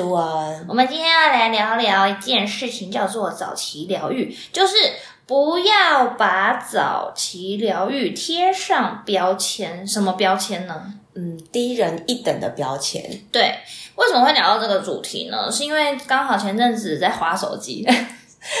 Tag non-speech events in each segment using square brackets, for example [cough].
我们今天要来聊聊一件事情，叫做早期疗愈，就是不要把早期疗愈贴上标签。什么标签呢？嗯，低人一等的标签。对，为什么会聊到这个主题呢？是因为刚好前阵子在划手机。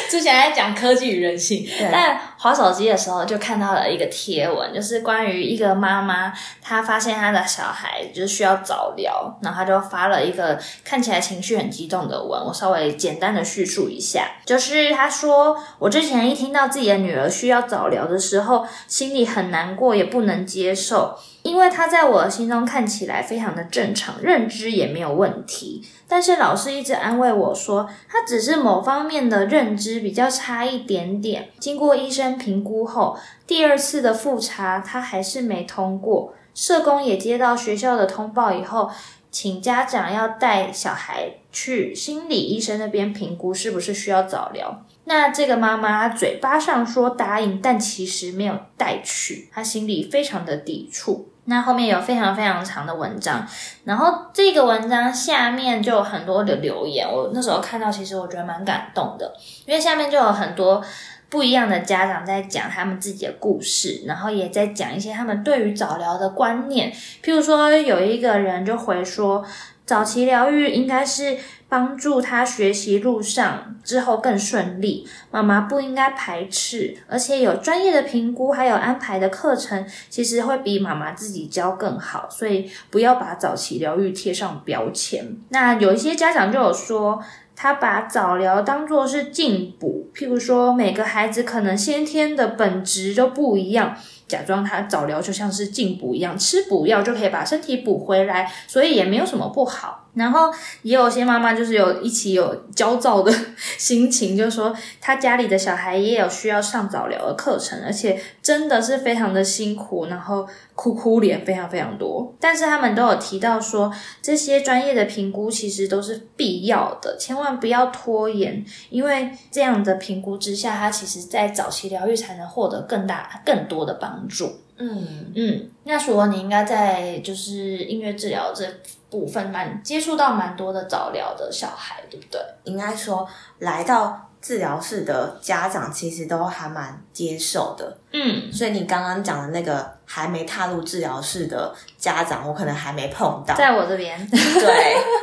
之前在讲科技与人性，但滑手机的时候就看到了一个贴文，就是关于一个妈妈，她发现她的小孩就是需要早疗，然后她就发了一个看起来情绪很激动的文。我稍微简单的叙述一下，就是她说：“我之前一听到自己的女儿需要早疗的时候，心里很难过，也不能接受。”因为他在我心中看起来非常的正常，认知也没有问题，但是老师一直安慰我说，他只是某方面的认知比较差一点点。经过医生评估后，第二次的复查他还是没通过。社工也接到学校的通报以后，请家长要带小孩去心理医生那边评估是不是需要早疗。那这个妈妈嘴巴上说答应，但其实没有带去，她心里非常的抵触。那后面有非常非常长的文章，然后这个文章下面就有很多的留言，我那时候看到，其实我觉得蛮感动的，因为下面就有很多不一样的家长在讲他们自己的故事，然后也在讲一些他们对于早疗的观念，譬如说有一个人就回说。早期疗愈应该是帮助他学习路上之后更顺利。妈妈不应该排斥，而且有专业的评估，还有安排的课程，其实会比妈妈自己教更好。所以不要把早期疗愈贴上标签。那有一些家长就有说，他把早疗当做是进补，譬如说每个孩子可能先天的本质都不一样。假装他早疗就像是进补一样，吃补药就可以把身体补回来，所以也没有什么不好。然后也有些妈妈就是有一起有焦躁的心情，就说他家里的小孩也有需要上早疗的课程，而且真的是非常的辛苦，然后哭哭脸非常非常多。但是他们都有提到说，这些专业的评估其实都是必要的，千万不要拖延，因为这样的评估之下，他其实在早期疗愈才能获得更大更多的帮助。嗯嗯，那说你应该在就是音乐治疗这部分蛮接触到蛮多的早疗的小孩，对不对？应该说来到治疗室的家长其实都还蛮接受的。嗯，所以你刚刚讲的那个还没踏入治疗室的家长，我可能还没碰到，在我这边。对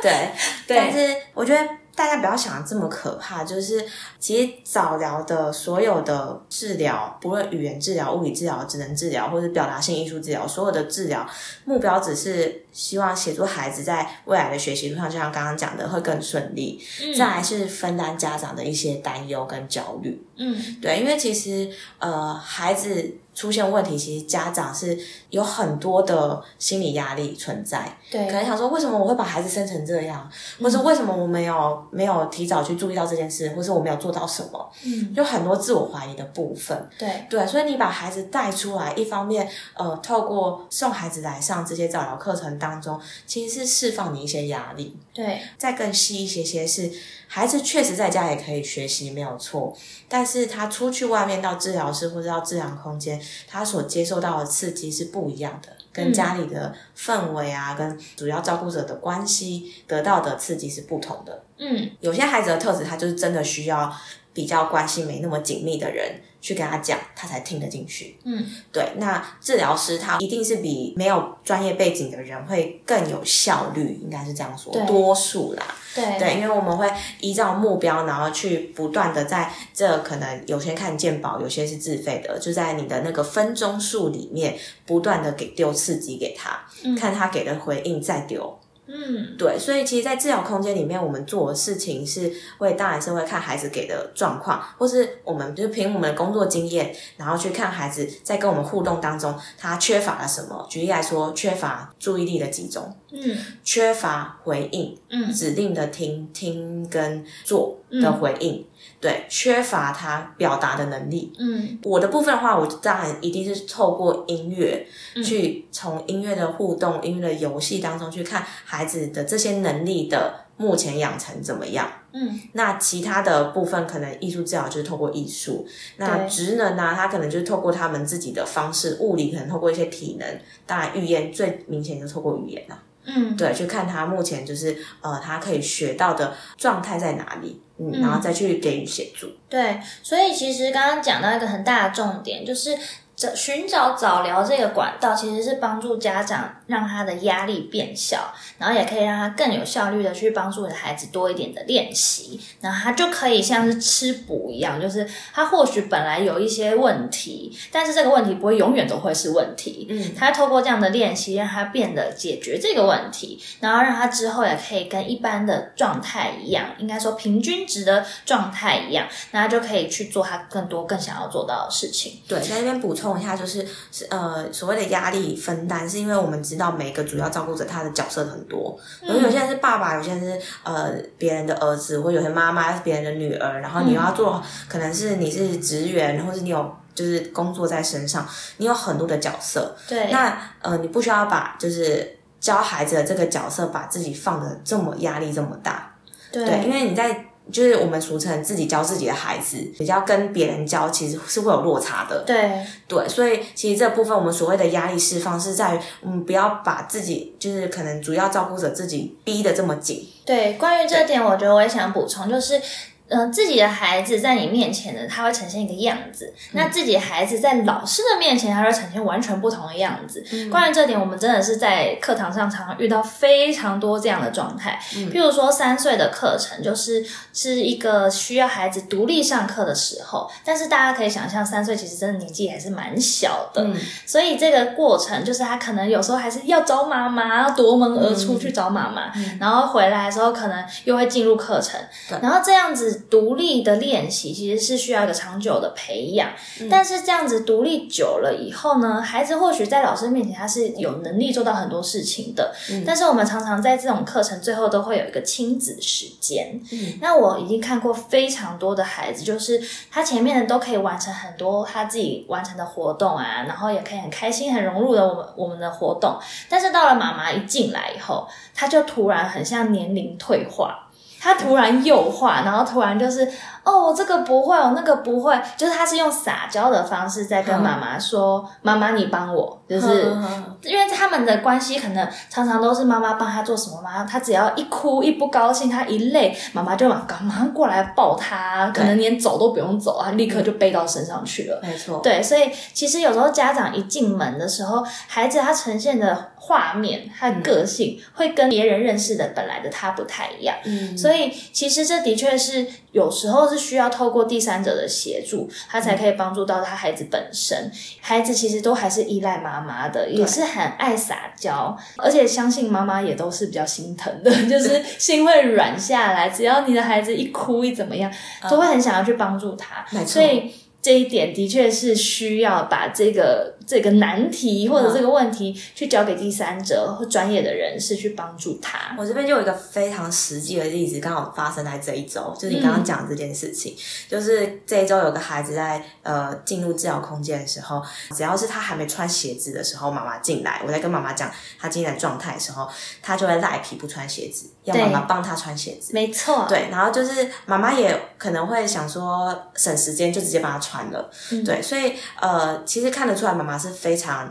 对 [laughs] 对，但是我觉得。大家不要想的这么可怕，就是其实早疗的所有的治疗，不论语言治疗、物理治疗、智能治疗，或者表达性艺术治疗，所有的治疗目标只是希望协助孩子在未来的学习路上，就像刚刚讲的，会更顺利。再来是分担家长的一些担忧跟焦虑。嗯，对，因为其实呃，孩子。出现问题，其实家长是有很多的心理压力存在，对，可能想说为什么我会把孩子生成这样，或者为什么我没有没有提早去注意到这件事，或是我没有做到什么，嗯，就很多自我怀疑的部分，对。对，所以你把孩子带出来，一方面呃，透过送孩子来上这些早疗课程当中，其实是释放你一些压力，对，再更细一些些是。孩子确实在家也可以学习，没有错。但是他出去外面到治疗室或者到治疗空间，他所接受到的刺激是不一样的，跟家里的氛围啊，跟主要照顾者的关系得到的刺激是不同的。嗯，有些孩子的特质，他就是真的需要比较关系没那么紧密的人。去跟他讲，他才听得进去。嗯，对。那治疗师他一定是比没有专业背景的人会更有效率，应该是这样说。多数啦，对对，因为我们会依照目标，然后去不断的在这可能有些看鉴宝，有些是自费的，就在你的那个分钟数里面不断的给丢刺激给他，看他给的回应再丢。嗯，对，所以其实，在治疗空间里面，我们做的事情是会，当然是会看孩子给的状况，或是我们就凭我们的工作经验，然后去看孩子在跟我们互动当中，他缺乏了什么。举例来说，缺乏注意力的集中，嗯，缺乏回应，嗯，指令的听听跟做的回应。对，缺乏他表达的能力。嗯，我的部分的话，我当然一定是透过音乐去从音乐的互动、音乐的游戏当中去看孩子的这些能力的目前养成怎么样。嗯，那其他的部分可能艺术治疗就是透过艺术，那职能呢，他可能就是透过他们自己的方式，物理可能透过一些体能，当然语言最明显就透过语言啦。嗯，对，去看他目前就是呃，他可以学到的状态在哪里，嗯，然后再去给予协助。对，所以其实刚刚讲到一个很大的重点，就是找寻找早疗这个管道，其实是帮助家长让他的压力变小，然后也可以让他更有效率的去帮助你的孩子多一点的练习，然后他就可以像是吃补一样，就是他或许本来有一些问题，但是这个问题不会永远都会是问题，嗯，他透过这样的练习，让他变得解决这个问题，然后让他之后也可以跟一般的状态一样，应该说平均值的状态一样，那他就可以去做他更多更想要做到的事情。对，在这边补充一下，就是是呃所谓的压力分担，是因为我们知道每个主要照顾者他的角色很多，有有些人是爸爸，有些人是呃别人的儿子，或有些妈妈是别人的女儿，然后你又要做，可能是你是职员，或是你有就是工作在身上，你有很多的角色，对，那呃你不需要把就是教孩子的这个角色把自己放的这么压力这么大，对。对，因为你在。就是我们俗称自己教自己的孩子，比较跟别人教，其实是会有落差的。对对，所以其实这部分我们所谓的压力释放，是在于嗯，不要把自己就是可能主要照顾者自己逼得这么紧。对，关于这点，我觉得我也想补充，就是。嗯，自己的孩子在你面前呢，他会呈现一个样子；那自己的孩子在老师的面前，他会呈现完全不同的样子。关于这点，我们真的是在课堂上常常遇到非常多这样的状态。譬如说，三岁的课程就是是一个需要孩子独立上课的时候，但是大家可以想象，三岁其实真的年纪还是蛮小的，所以这个过程就是他可能有时候还是要找妈妈，要夺门而出去找妈妈，然后回来的时候可能又会进入课程，然后这样子。独立的练习其实是需要一个长久的培养，但是这样子独立久了以后呢，孩子或许在老师面前他是有能力做到很多事情的，但是我们常常在这种课程最后都会有一个亲子时间。那我已经看过非常多的孩子，就是他前面的都可以完成很多他自己完成的活动啊，然后也可以很开心、很融入的我们我们的活动，但是到了妈妈一进来以后，他就突然很像年龄退化。他突然幼化，然后突然就是哦，我这个不会，我那个不会，就是他是用撒娇的方式在跟妈妈说：“妈妈，你帮我。”就是因为他们的关系可能常常都是妈妈帮他做什么嘛，他只要一哭一不高兴，他一累，妈妈就马马上过来抱他，可能连走都不用走，他立刻就背到身上去了。没错，对，所以其实有时候家长一进门的时候，孩子他呈现的画面、他的个性会跟别人认识的本来的他不太一样。嗯，所以其实这的确是有时候是需要透过第三者的协助，他才可以帮助到他孩子本身。孩子其实都还是依赖妈。妈的也是很爱撒娇，而且相信妈妈也都是比较心疼的，[laughs] 就是心会软下来。只要你的孩子一哭一怎么样，都会很想要去帮助他。所以这一点的确是需要把这个。这个难题或者这个问题，去交给第三者或专业的人士去帮助他。我这边就有一个非常实际的例子，刚好发生在这一周，就是你刚刚讲这件事情。就是这一周有个孩子在呃进入治疗空间的时候，只要是他还没穿鞋子的时候，妈妈进来，我在跟妈妈讲他今天的状态的时候，他就会赖皮不穿鞋子，要妈妈帮他穿鞋子。没错，对，然后就是妈妈也可能会想说省时间，就直接帮他穿了。对，所以呃，其实看得出来妈妈。是非常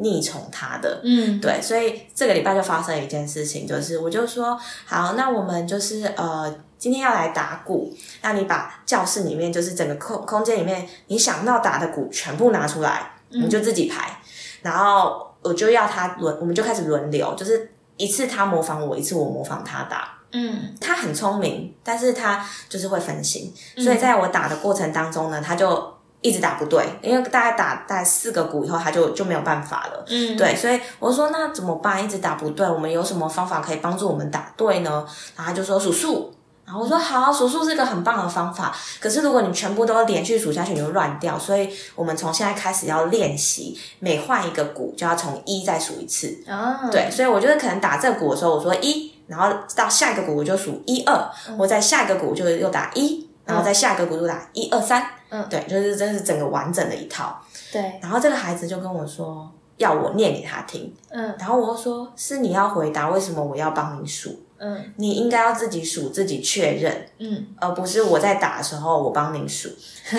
溺宠他的，嗯，对，所以这个礼拜就发生一件事情，就是我就说好，那我们就是呃，今天要来打鼓，那你把教室里面就是整个空空间里面你想到打的鼓全部拿出来，你就自己排，然后我就要他轮，我们就开始轮流，就是一次他模仿我，一次我模仿他打，嗯，他很聪明，但是他就是会分心，所以在我打的过程当中呢，他就。一直打不对，因为大概打大概四个鼓以后，他就就没有办法了。嗯，对，所以我说那怎么办？一直打不对，我们有什么方法可以帮助我们打对呢？然后他就说数数，然后我说好，数数是一个很棒的方法。可是如果你全部都连续数下去，你就乱掉。所以我们从现在开始要练习，每换一个鼓就要从一再数一次。哦，对，所以我觉得可能打这鼓的时候，我说一，然后到下一个鼓我就数一二，我在下一个鼓就又打一。然后在下一个鼓就打一二三，嗯，对，就是这是整个完整的一套。对，然后这个孩子就跟我说要我念给他听，嗯，然后我说是你要回答为什么我要帮你数，嗯你应该要自己数，自己确认，嗯，而不是我在打的时候我帮你数，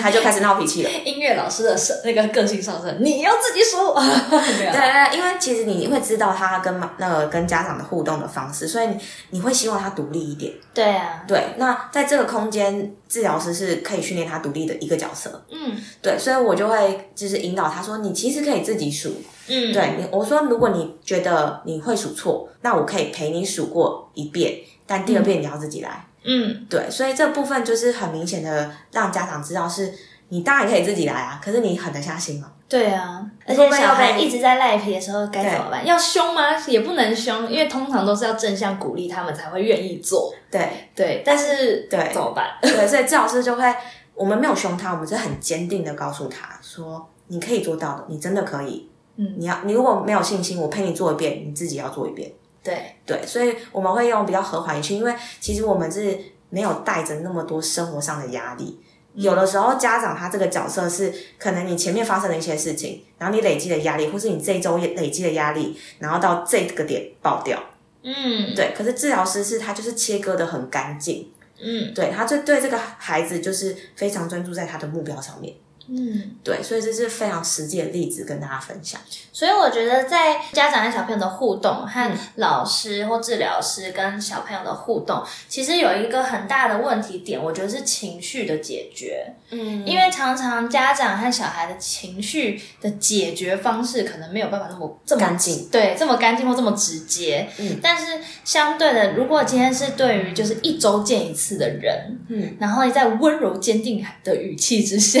他就开始闹脾气了。[laughs] 音乐老师的上那个个性上升，你要自己数。[laughs] 对啊，对，因为其实你会知道他跟那个跟家长的互动的方式，所以你你会希望他独立一点。对啊，对，那在这个空间，治疗师是可以训练他独立的一个角色。嗯对，所以我就会就是引导他说，你其实可以自己数。嗯，对你，我说如果你觉得你会数错，那我可以陪你数过一遍，但第二遍你要自己来。嗯对，所以这部分就是很明显的让家长知道是。你当然可以自己来啊，可是你狠得下心吗？对啊，而且小孩一直在赖皮的时候该怎么办？要凶吗？也不能凶，因为通常都是要正向鼓励他们才会愿意做。对对，但是对怎么办？[laughs] 对，所以治疗师就会，我们没有凶他，我们是很坚定的告诉他说，你可以做到的，你真的可以。嗯你要，你如果没有信心，我陪你做一遍，你自己要做一遍。对，对，所以我们会用比较和缓语气，因为其实我们是没有带着那么多生活上的压力。有的时候家长他这个角色是，可能你前面发生了一些事情，然后你累积的压力，或是你这一周累积的压力，然后到这个点爆掉。嗯对，可是治疗师是他就是切割的很干净，嗯对，他就对这个孩子就是非常专注在他的目标上面。嗯。对，所以这是非常实际的例子跟大家分享。所以我觉得，在家长和小朋友的互动，和老师或治疗师跟小朋友的互动，其实有一个很大的问题点，我觉得是情绪的解决。嗯，因为常常家长和小孩的情绪的解决方式，可能没有办法那么这么干净，对，这么干净或这么直接。嗯，但是相对的，如果今天是对于就是一周见一次的人，嗯，然后在温柔坚定的语气之下，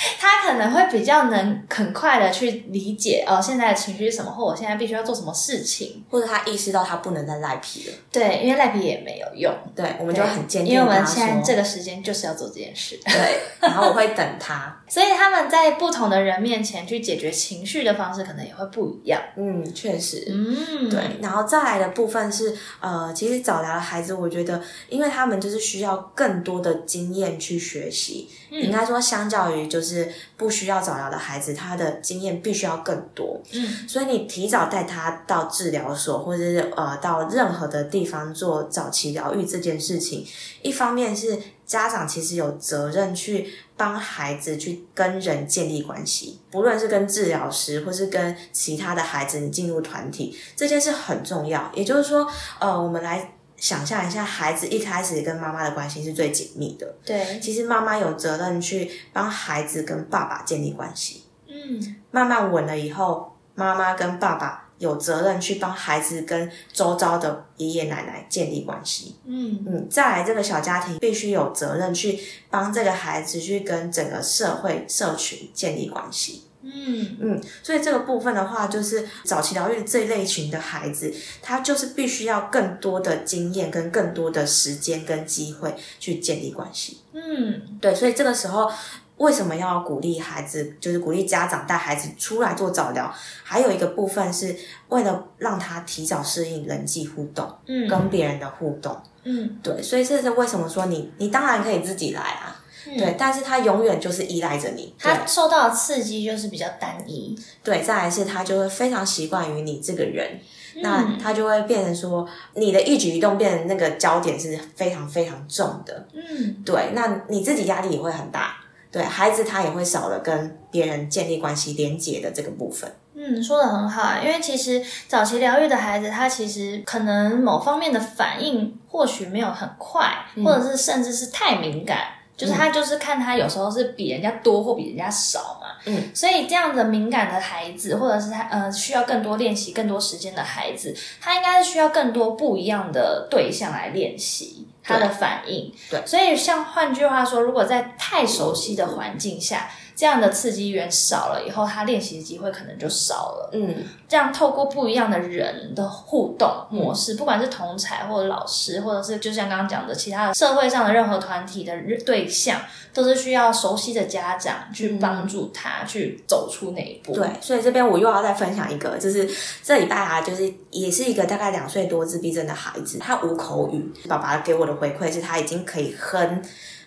他可能会比较能很快的去理解哦，现在的情绪是什么，或我现在必须要做什么事情。或者他意识到他不能再赖皮了，对，因为赖皮也没有用，对，我们就很坚定因为我们现在这个时间就是要做这件事。对，然后我会等他。[laughs] 所以他们在不同的人面前去解决情绪的方式，可能也会不一样。嗯，确实。嗯，对，然后再来的部分是，呃，其实早疗的孩子，我觉得，因为他们就是需要更多的经验去学习，应该说，相较于就是不需要早疗的孩子，他的经验必须要更多。嗯，所以你提早带他到治疗所，或者是呃到任何的地方做早期疗愈这件事情，一方面是家长其实有责任去帮孩子去跟人建立关系，不论是跟治疗师或是跟其他的孩子，你进入团体这件事很重要。也就是说，呃，我们来想象一下，孩子一开始跟妈妈的关系是最紧密的，对，其实妈妈有责任去帮孩子跟爸爸建立关系。嗯慢慢稳了以后，妈妈跟爸爸有责任去帮孩子跟周遭的爷爷奶奶建立关系。嗯嗯，再来这个小家庭必须有责任去帮这个孩子去跟整个社会社群建立关系。嗯嗯，所以这个部分的话，就是早期疗愈这一类群的孩子，他就是必须要更多的经验跟更多的时间跟机会去建立关系。嗯对，所以这个时候为什么要鼓励孩子，就是鼓励家长带孩子出来做早疗？还有一个部分是为了让他提早适应人际互动，嗯跟别人的互动。嗯，对，所以这是为什么说你你当然可以自己来啊，对，但是他永远就是依赖着你。他受到的刺激就是比较单一。对，再来是他就会非常习惯于你这个人。嗯那他就会变成说，你的一举一动变成那个焦点是非常非常重的，嗯对，那你自己压力也会很大，对孩子他也会少了跟别人建立关系连结的这个部分。嗯，说的很好啊，因为其实早期疗愈的孩子，他其实可能某方面的反应或许没有很快，或者是甚至是太敏感。就是他就是看他有时候是比人家多或比人家少嘛，嗯，所以这样的敏感的孩子，或者是他呃需要更多练习、更多时间的孩子，他应该是需要更多不一样的对象来练习他的反应。对所以像换句话说，如果在太熟悉的环境下，这样的刺激源少了以后，他练习的机会可能就少了。嗯，这样透过不一样的人的互动模式，不管是同才或者老师，或者是就像刚刚讲的其他的社会上的任何团体的对象，都是需要熟悉的家长去帮助他去走出那一步。对，所以这边我又要再分享一个，就是这礼拜啊，就是也是一个大概两岁多自闭症的孩子，他无口语，爸爸给我的回馈是他已经可以哼。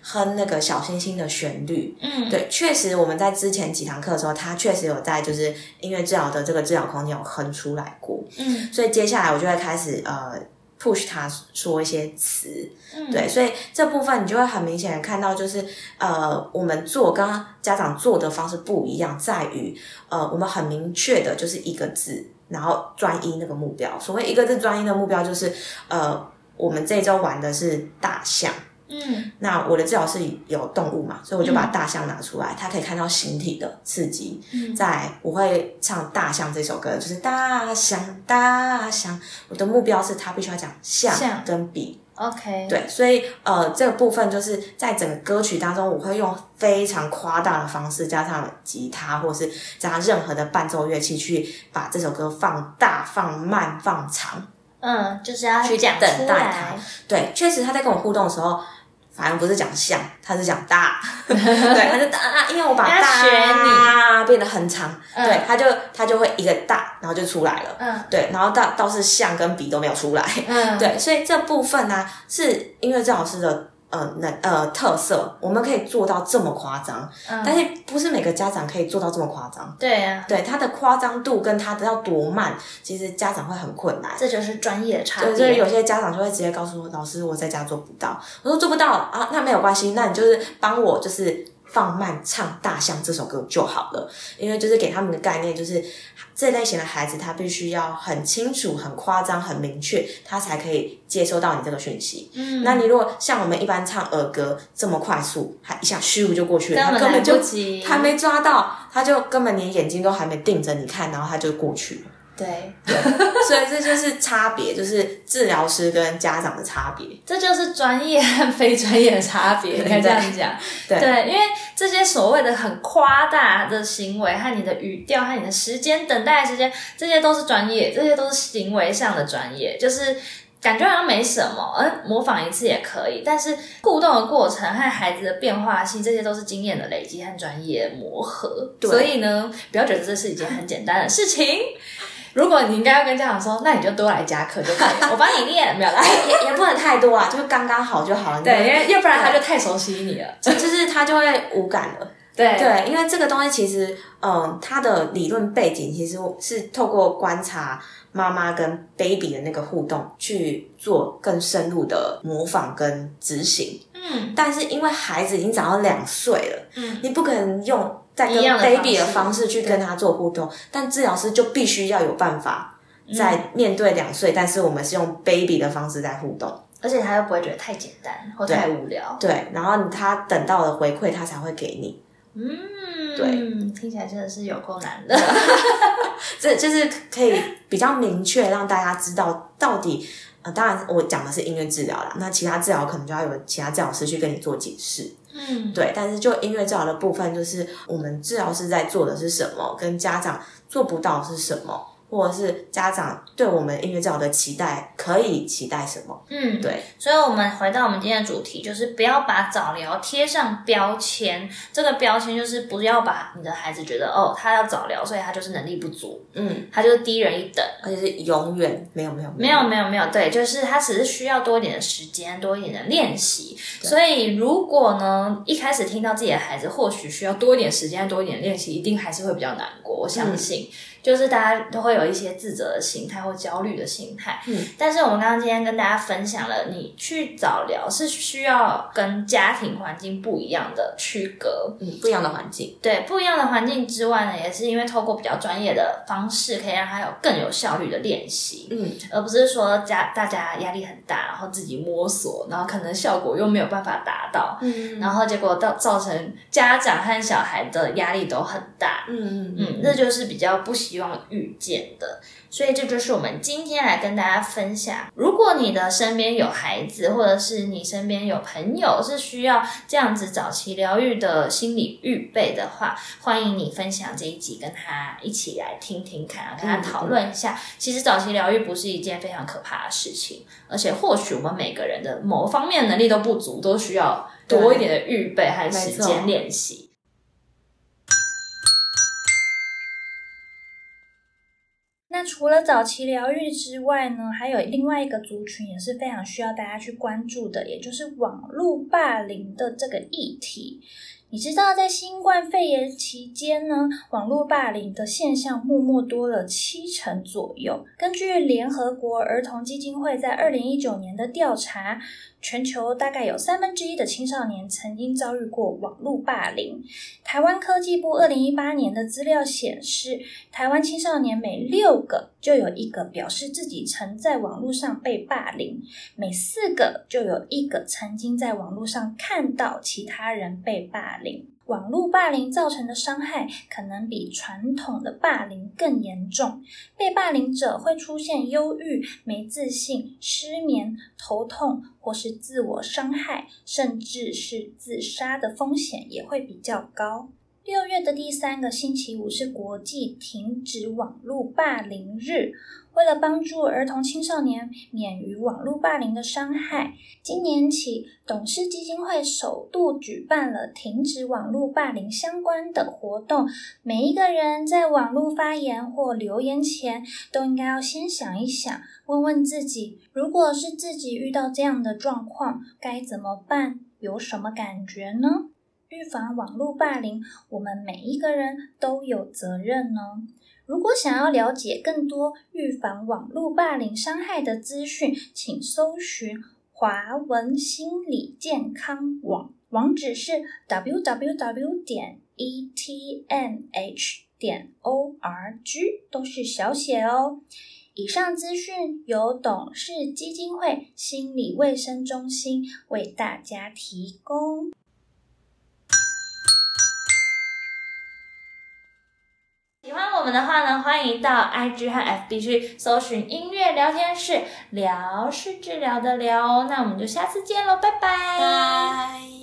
哼那个小星星的旋律，嗯，对，确实我们在之前几堂课的时候，他确实有在就是音乐治疗的这个治疗空间有哼出来过，嗯。所以接下来我就会开始呃 push 他说一些词，嗯。对，所以这部分你就会很明显的看到，就是呃，我们做跟家长做的方式不一样，在于呃，我们很明确的就是一个字，然后专一那个目标。所谓一个字专一的目标，就是呃，我们这周玩的是大象。嗯那我的治疗是有动物嘛，所以我就把大象拿出来，他可以看到形体的刺激。嗯在我会唱《大象》这首歌，就是大象大象，我的目标是他必须要讲象象跟比。，OK，对，所以呃，这个部分就是在整个歌曲当中，我会用非常夸大的方式，加上吉他或是加上任何的伴奏乐器，去把这首歌放大、放慢、放长。嗯，就是要去讲等待他，对，确实他在跟我互动的时候，反正不是讲像，他是讲大，[laughs] 对，他就大，因为我把大学大变得很长，嗯。对，他就他就会一个大，然后就出来了。嗯。对，然后倒倒是像跟比都没有出来，嗯，对，所以这部分呢、是因为郑老师的呃那呃特色，我们可以做到这么夸张，嗯但是不是每个家长可以做到这么夸张。对啊，对他的夸张度跟他的要多慢，其实家长会很困难。这就是专业的差对，所以。有些家长就会直接告诉我，老师我在家做不到。我说做不到啊，那没有关系，那你就是帮我就是放慢唱《大象》这首歌就好了，因为就是给他们的概念就是这类型的孩子，他必须要很清楚、很夸张、很明确，他才可以接收到你这个讯息。嗯，那你如果像我们一般唱儿歌这么快速，他一下咻就过去了，他根本就还没抓到，他就根本连眼睛都还没盯着你看，然后他就过去了。对，所以这就是差别，就是治疗师跟家长的差别。这就是专业和非专业的差别，应该这样讲。对对，因为这些所谓的很夸大的行为和你的语调和你的时间等待的时间，这些都是专业，这些都是行为上的专业，就是。感觉好像没什么，嗯，模仿一次也可以，但是互动的过程和孩子的变化性，这些都是经验的累积和专业磨合。所以呢，不要觉得这是一件很简单的事情。如果你应该要跟家长说，那你就多来加课就可以了，[laughs] 我帮你练，没有啦。也也不能太多啊，就是刚刚好就好了。对，因你为要不然他就太熟悉你了。就就是他就会无感了。[laughs] 对对，因为这个东西其实，嗯，它的理论背景其实是透过观察妈妈跟 baby 的那个互动去做更深入的模仿跟执行。嗯但是因为孩子已经长到两岁了，嗯，你不可能用在跟 baby 的方式方式去跟他做互动，但治疗师就必须要有办法。在面对两岁，但是我们是用 baby 的方式在互动，而且他又不会觉得太简单或太无聊。对，然后他等到了回馈，他才会给你。嗯，对，听起来真的是有够难的。[laughs] 这就是可以比较明确让大家知道到底。呃，当然我讲的是音乐治疗啦，那其他治疗可能就要有其他治疗师去跟你做解释。嗯，对，但是就音乐治疗的部分，就是我们治疗师在做的是什么，跟家长做不到是什么，或者是家长对我们音乐治疗的期待可以期待什么？嗯，对，所以，我们回到我们今天的主题，就是不要把早疗贴上标签。这个标签就是不要把你的孩子觉得哦，他要早疗，所以他就是能力不足，嗯，他就是低人一等。而且是永远没有没有没有没有没有，对，就是他只是需要多一点的时间，多一点的练习。所以如果呢，一开始听到自己的孩子或许需要多一点时间，多一点练习，一定还是会比较难过。我相信，就是大家都会有一些自责的心态或焦虑的心态。嗯，但是我们刚刚今天跟大家分享了，你去早疗是需要跟家庭环境不一样的区隔。嗯不一样的环境，对不一样的环境之外呢，也是因为透过比较专业的方式，可以让他有更有效率的练习。嗯，而不是说家大家压力很大，然后自己摸索，然后可能效果又没有办法达到，嗯然后结果到造成家长和小孩的压力都很大。嗯嗯嗯，这就是比较不希望遇见的，所以这就是我们今天来跟大家分享。如果你的身边有孩子，或者是你身边有朋友是需要这样子早期疗愈的心理预备的话，欢迎你分享这一集，跟他一起来听听看，跟他讨论一下。其实早期疗愈不是一件非常可怕的事情，而且或许我们每个人的某方面能力都不足，都需要多一点的预备和时间练习。除了早期疗愈之外呢，还有另外一个族群也是非常需要大家去关注的，也就是网络霸凌的这个议题。你知道，在新冠肺炎期间呢，网络霸凌的现象默默多了七成左右。根据联合国儿童基金会在二零一九年的调查，全球大概有三分之一的青少年曾经遭遇过网络霸凌。台湾科技部二零一八年的资料显示，台湾青少年每六个就有一个表示自己曾在网络上被霸凌，每四个就有一个曾经在网络上看到其他人被霸凌。网络霸凌造成的伤害可能比传统的霸凌更严重，被霸凌者会出现忧郁、没自信、失眠、头痛，或是自我伤害，甚至是自杀的风险也会比较高。六月的第三个星期五是国际停止网络霸凌日。为了帮助儿童青少年免于网络霸凌的伤害，今年起，董事基金会首度举办了停止网络霸凌相关的活动。每一个人在网络发言或留言前，都应该要先想一想，问问自己：如果是自己遇到这样的状况，该怎么办？有什么感觉呢？预防网络霸凌，我们每一个人都有责任呢。如果想要了解更多预防网络霸凌伤害的资讯，请搜寻华文心理健康网，网址是 w w w 点 e t n h 点 o r g，都是小写哦。以上资讯由董事基金会心理卫生中心为大家提供。喜欢我们的话呢，欢迎到 IG 和 FB 去搜寻音乐聊天室，聊是治疗的聊。那我们就下次见喽，拜拜。拜。